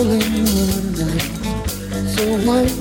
So white.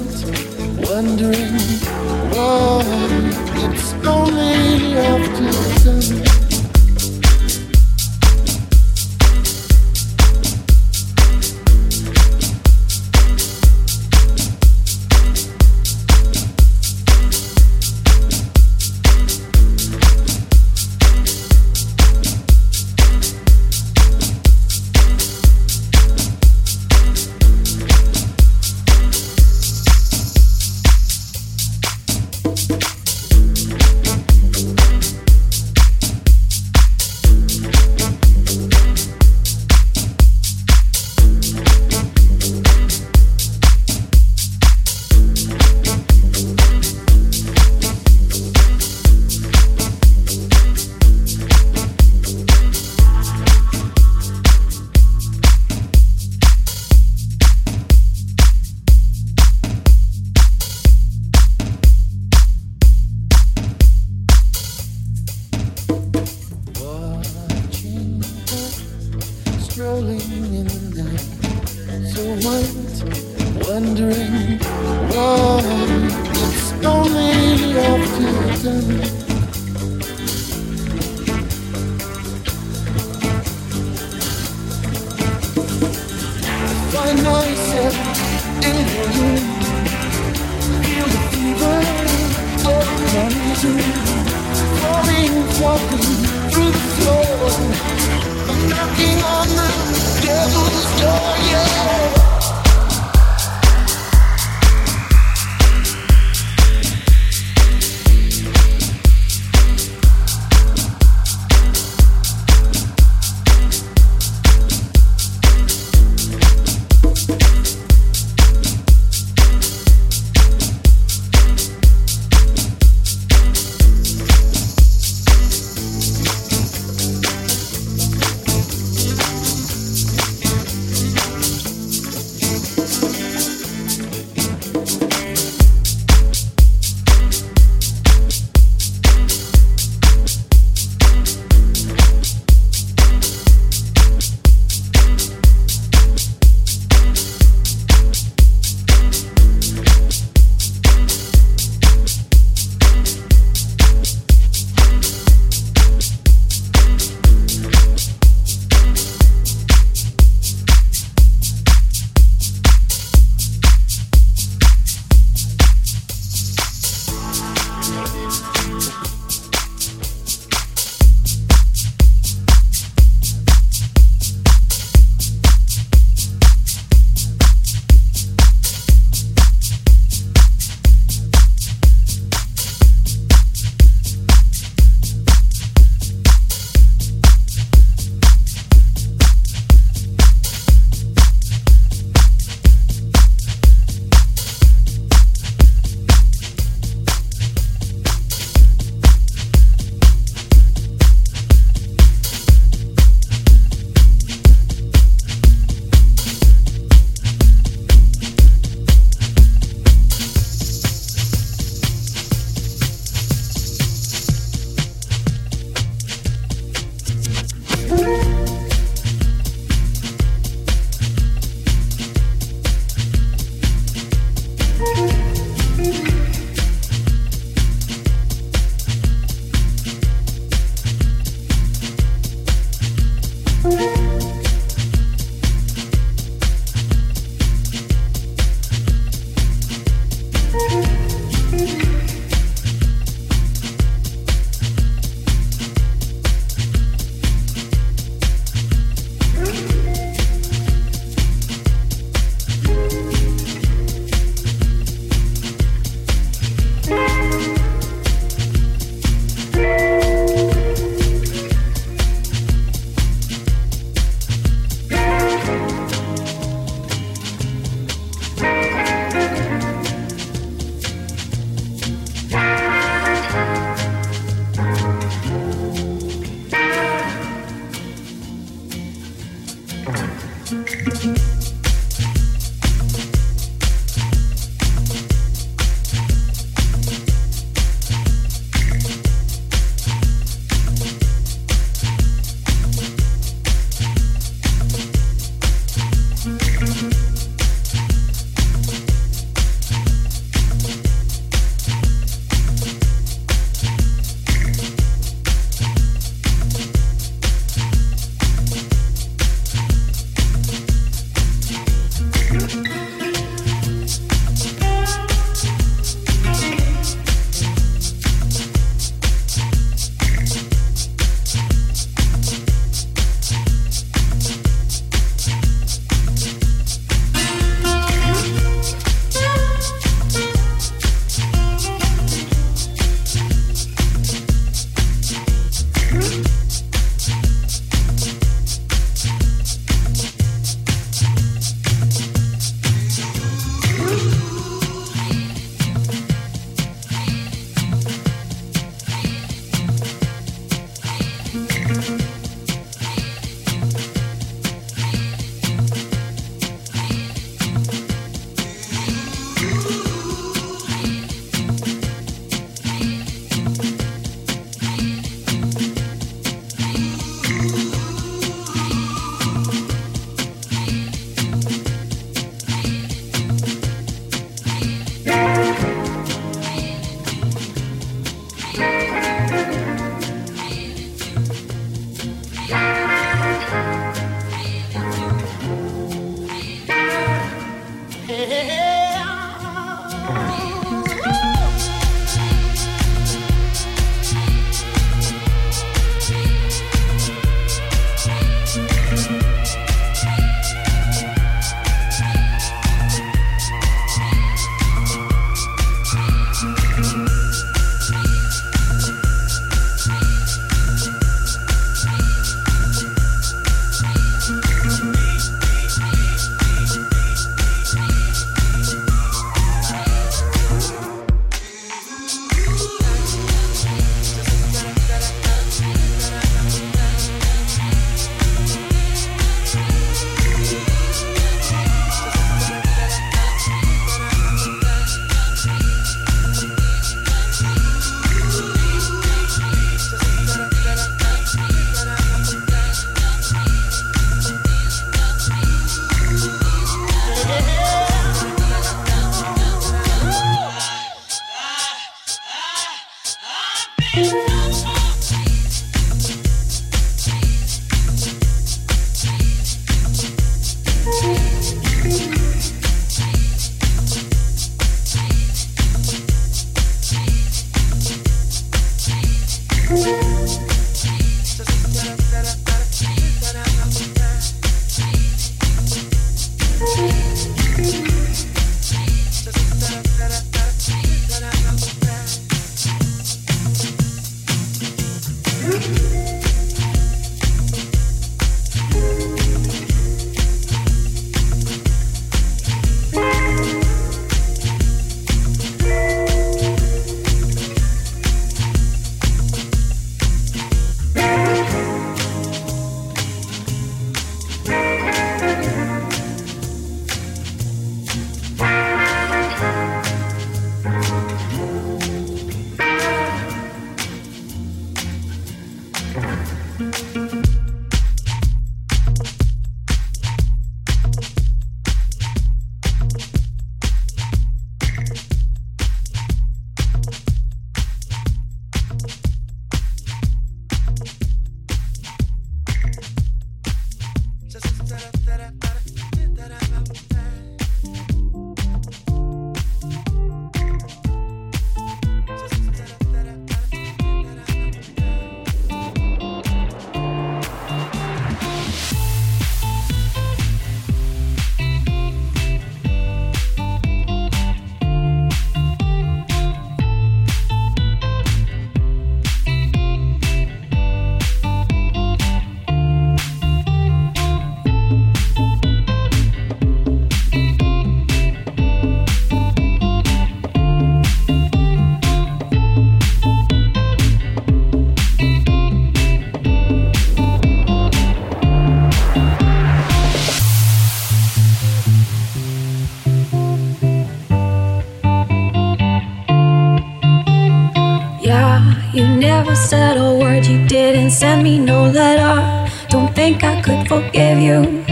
never said a word, you didn't send me no letter. Don't think I could forgive you.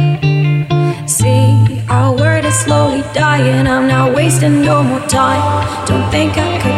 See, our word is slowly dying. I'm not wasting no more time. Don't think I could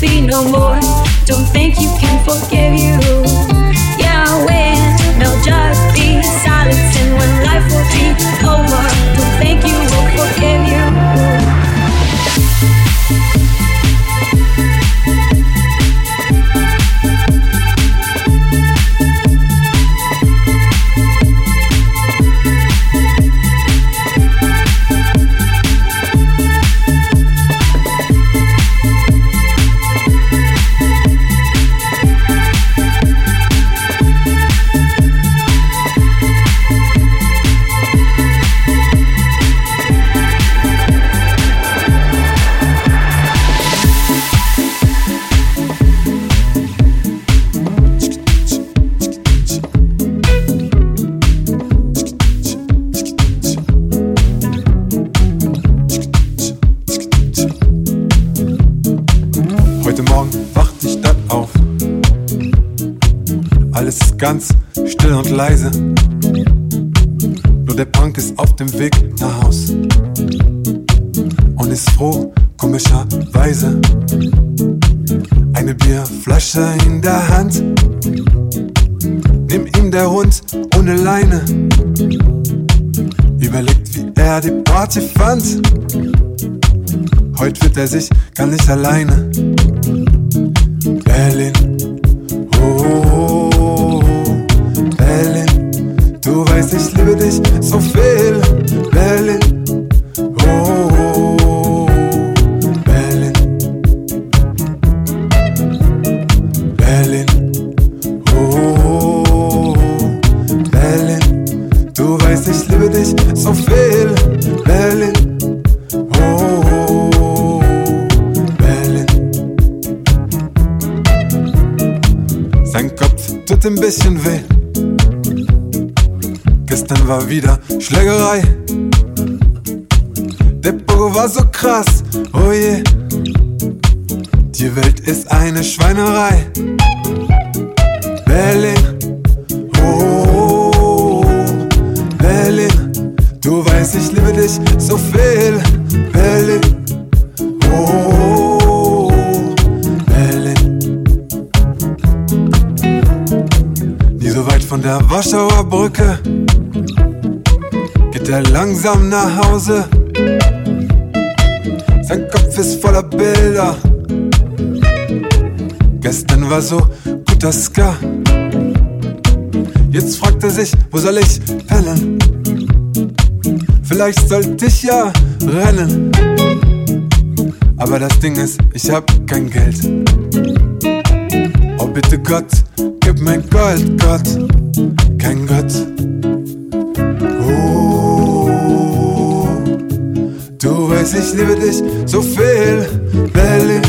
be no more. Don't think you can forget. Er die Party fand. Heute fühlt er sich gar nicht alleine. Berlin, oh. oh, oh. Du weißt, ich liebe dich so viel, Berlin. Oh, oh, oh, Berlin. Berlin. Oh, oh, Berlin. Du weißt, ich liebe dich so viel, bisschen weh. Gestern war wieder Schlägerei. Der Pogo war so krass, oh je. Yeah. Die Welt ist eine Schweinerei. langsam nach Hause. Sein Kopf ist voller Bilder. Gestern war so guter Ska. Jetzt fragt er sich, wo soll ich pennen? Vielleicht sollte ich ja rennen. Aber das Ding ist, ich hab kein Geld. Oh bitte Gott, gib mein Gold, Gott, kein Gott. ich liebe dich so viel, Berlin.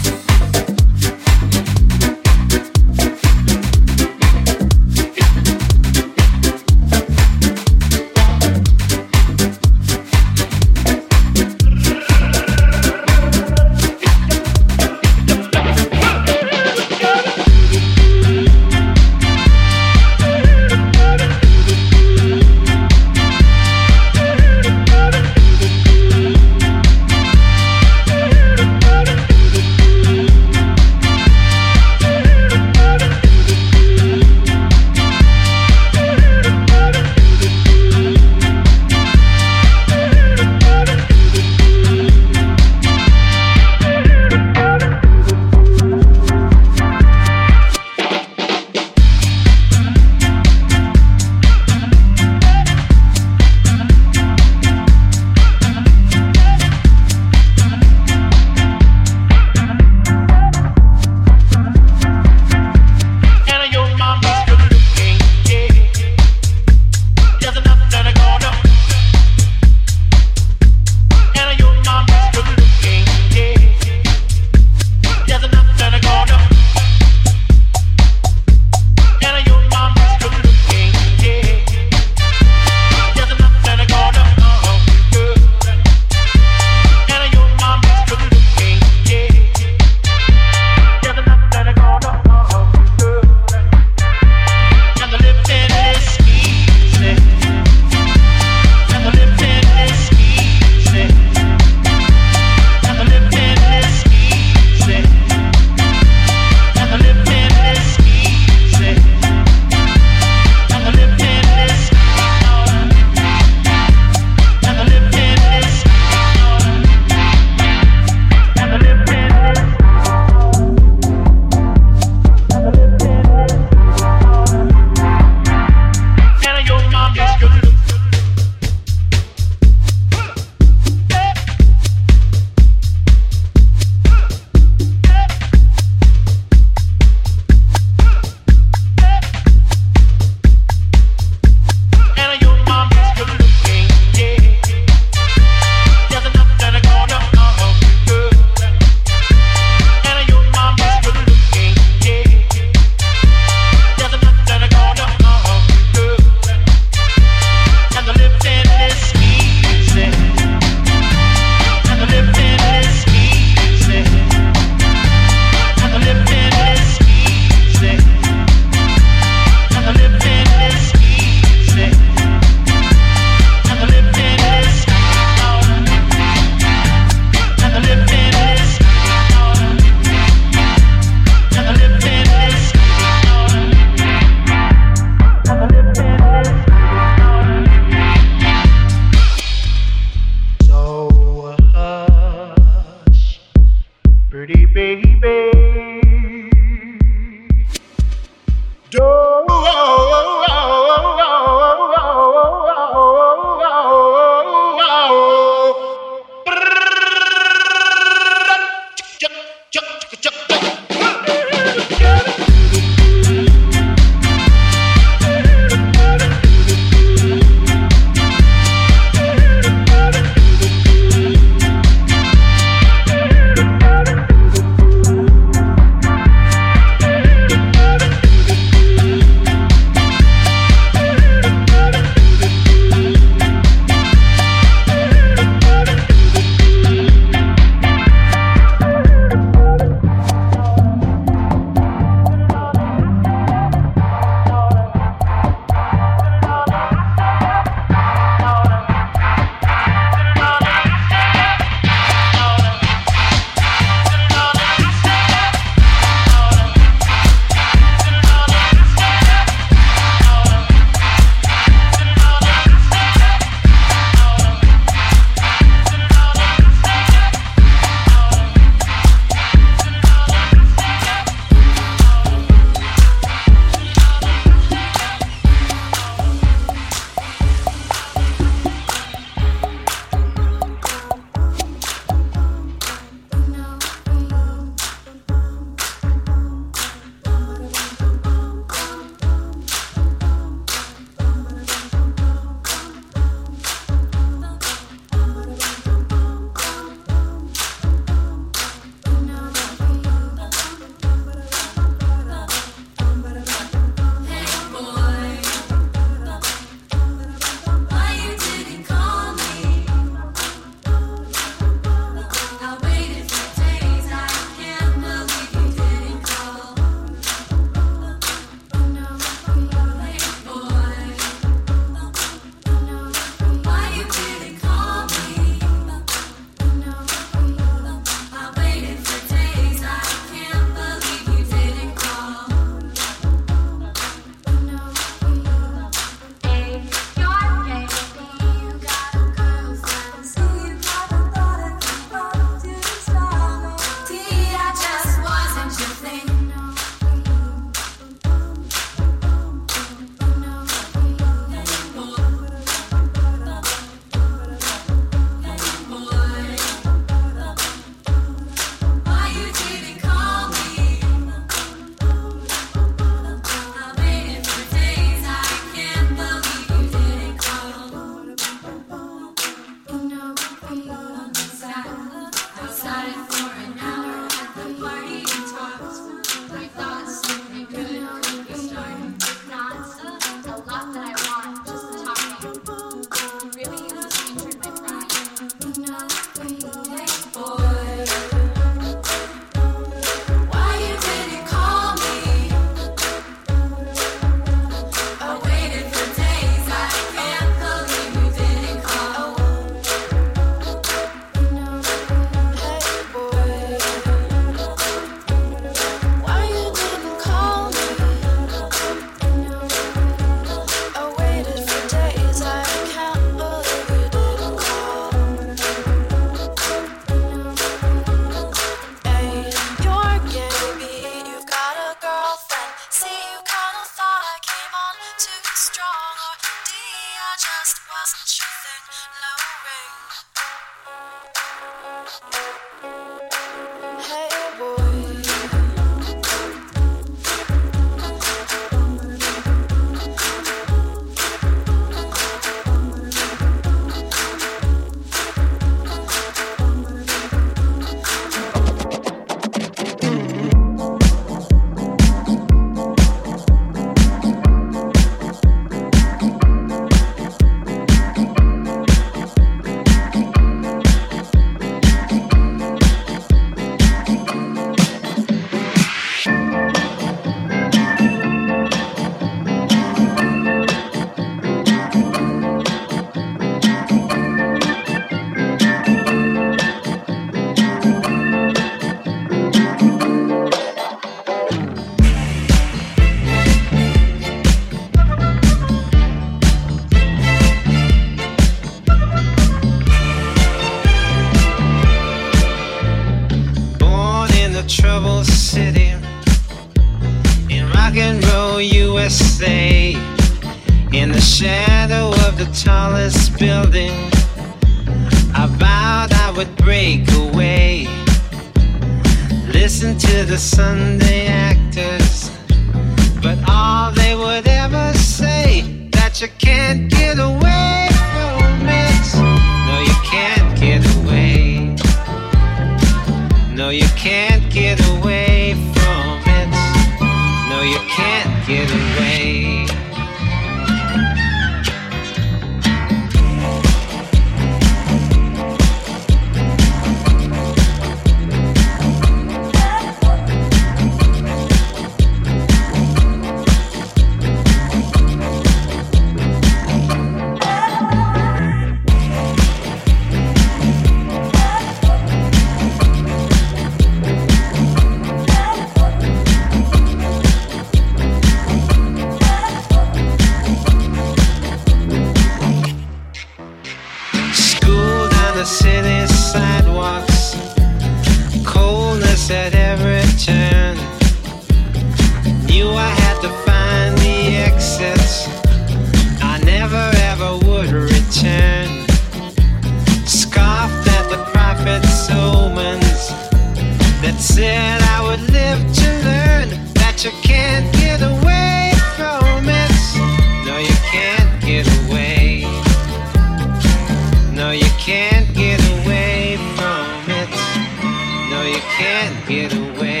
Can't get away.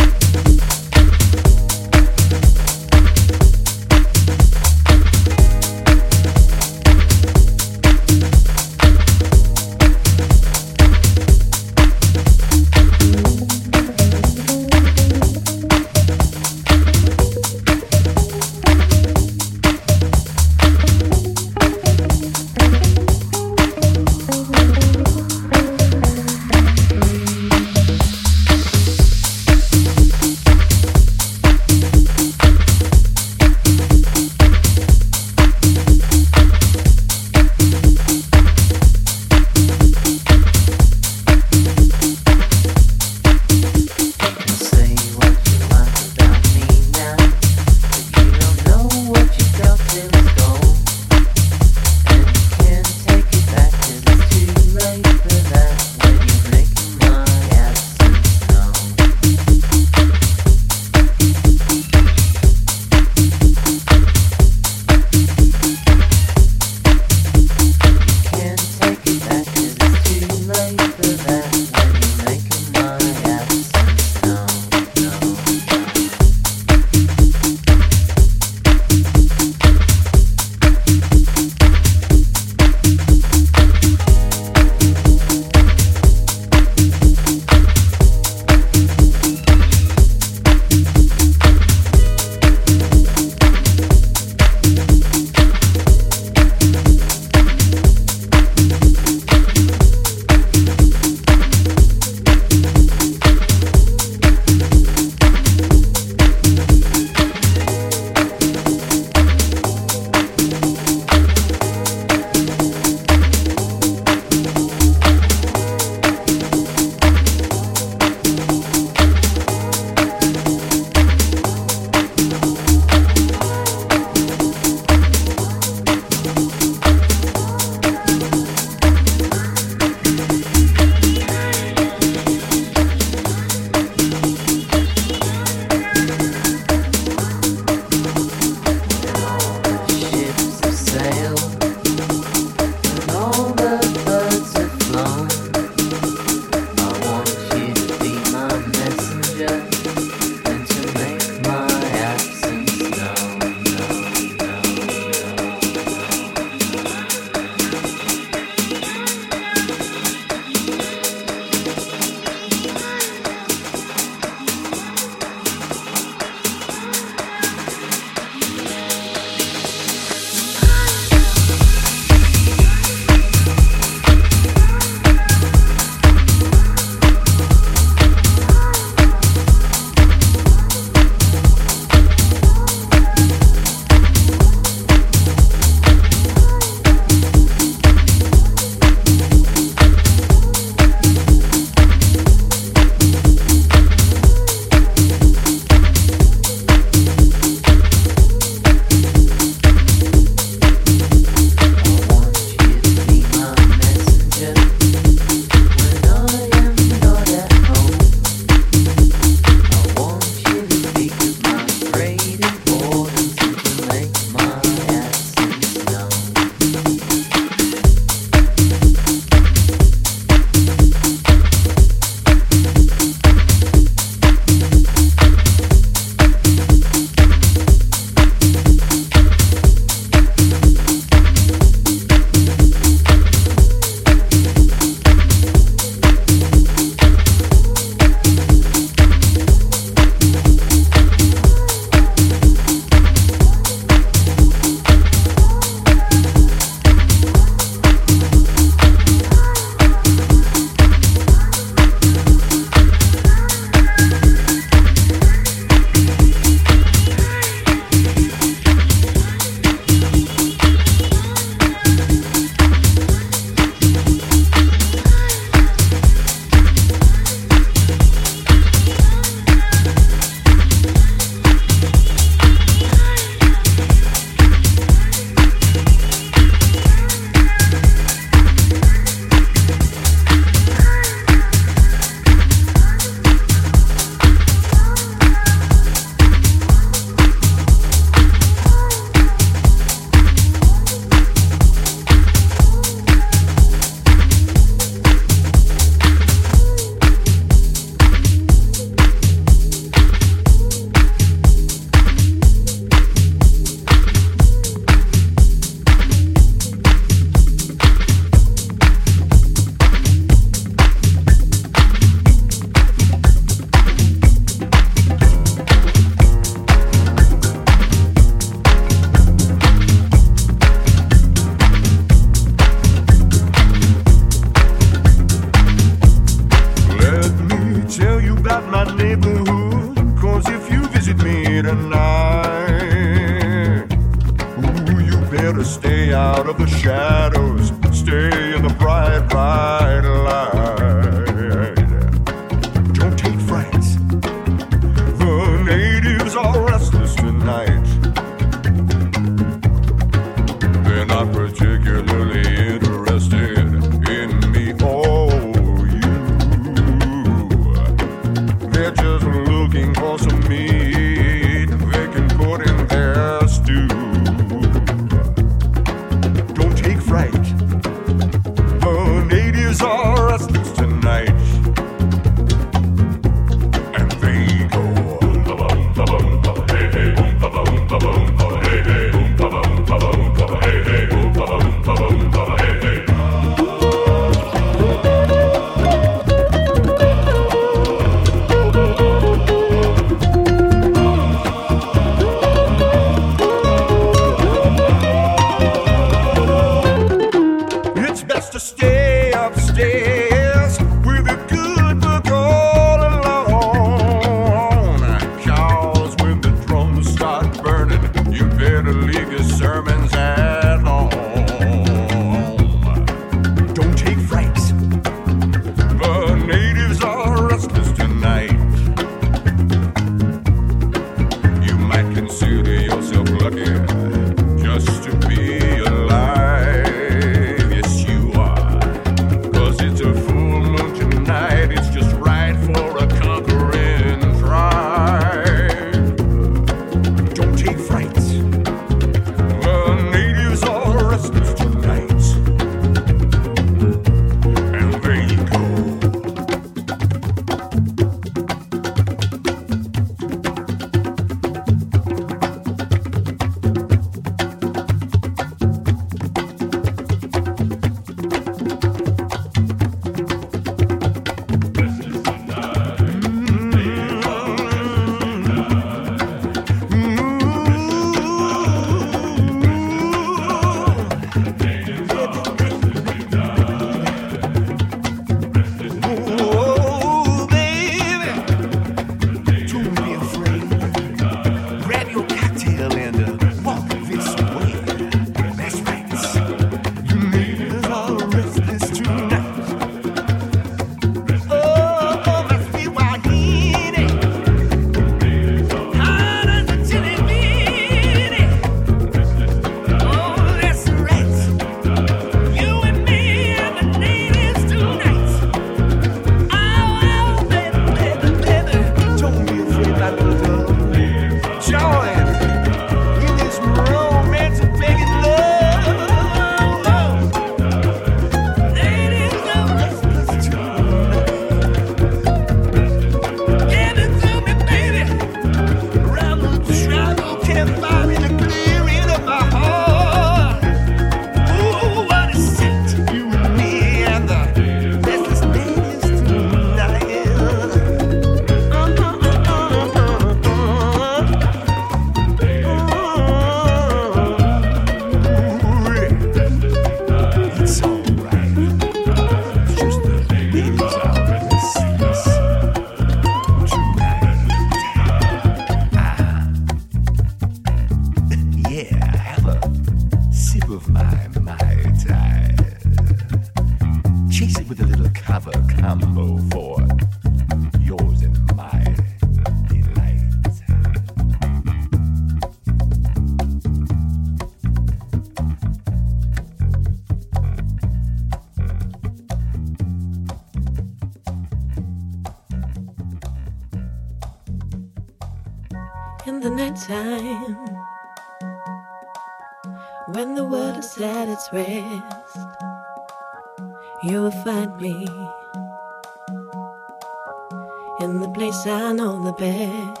best.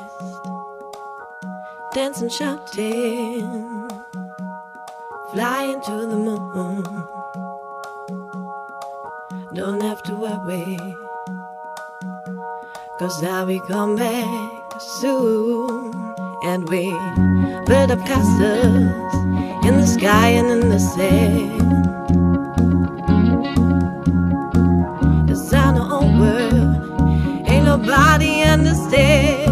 Dancing, shouting, flying to the moon. Don't have to worry, cause I'll be come back soon. And we build up castles in the sky and in the sand. nobody understands.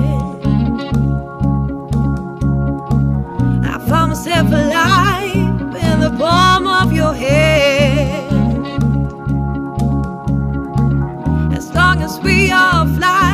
I found myself alive in the palm of your hand. As long as we are flying.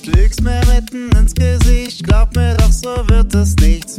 Pflicht, lügst mir mitten ins Gesicht. Glaub mir doch, so wird es nichts.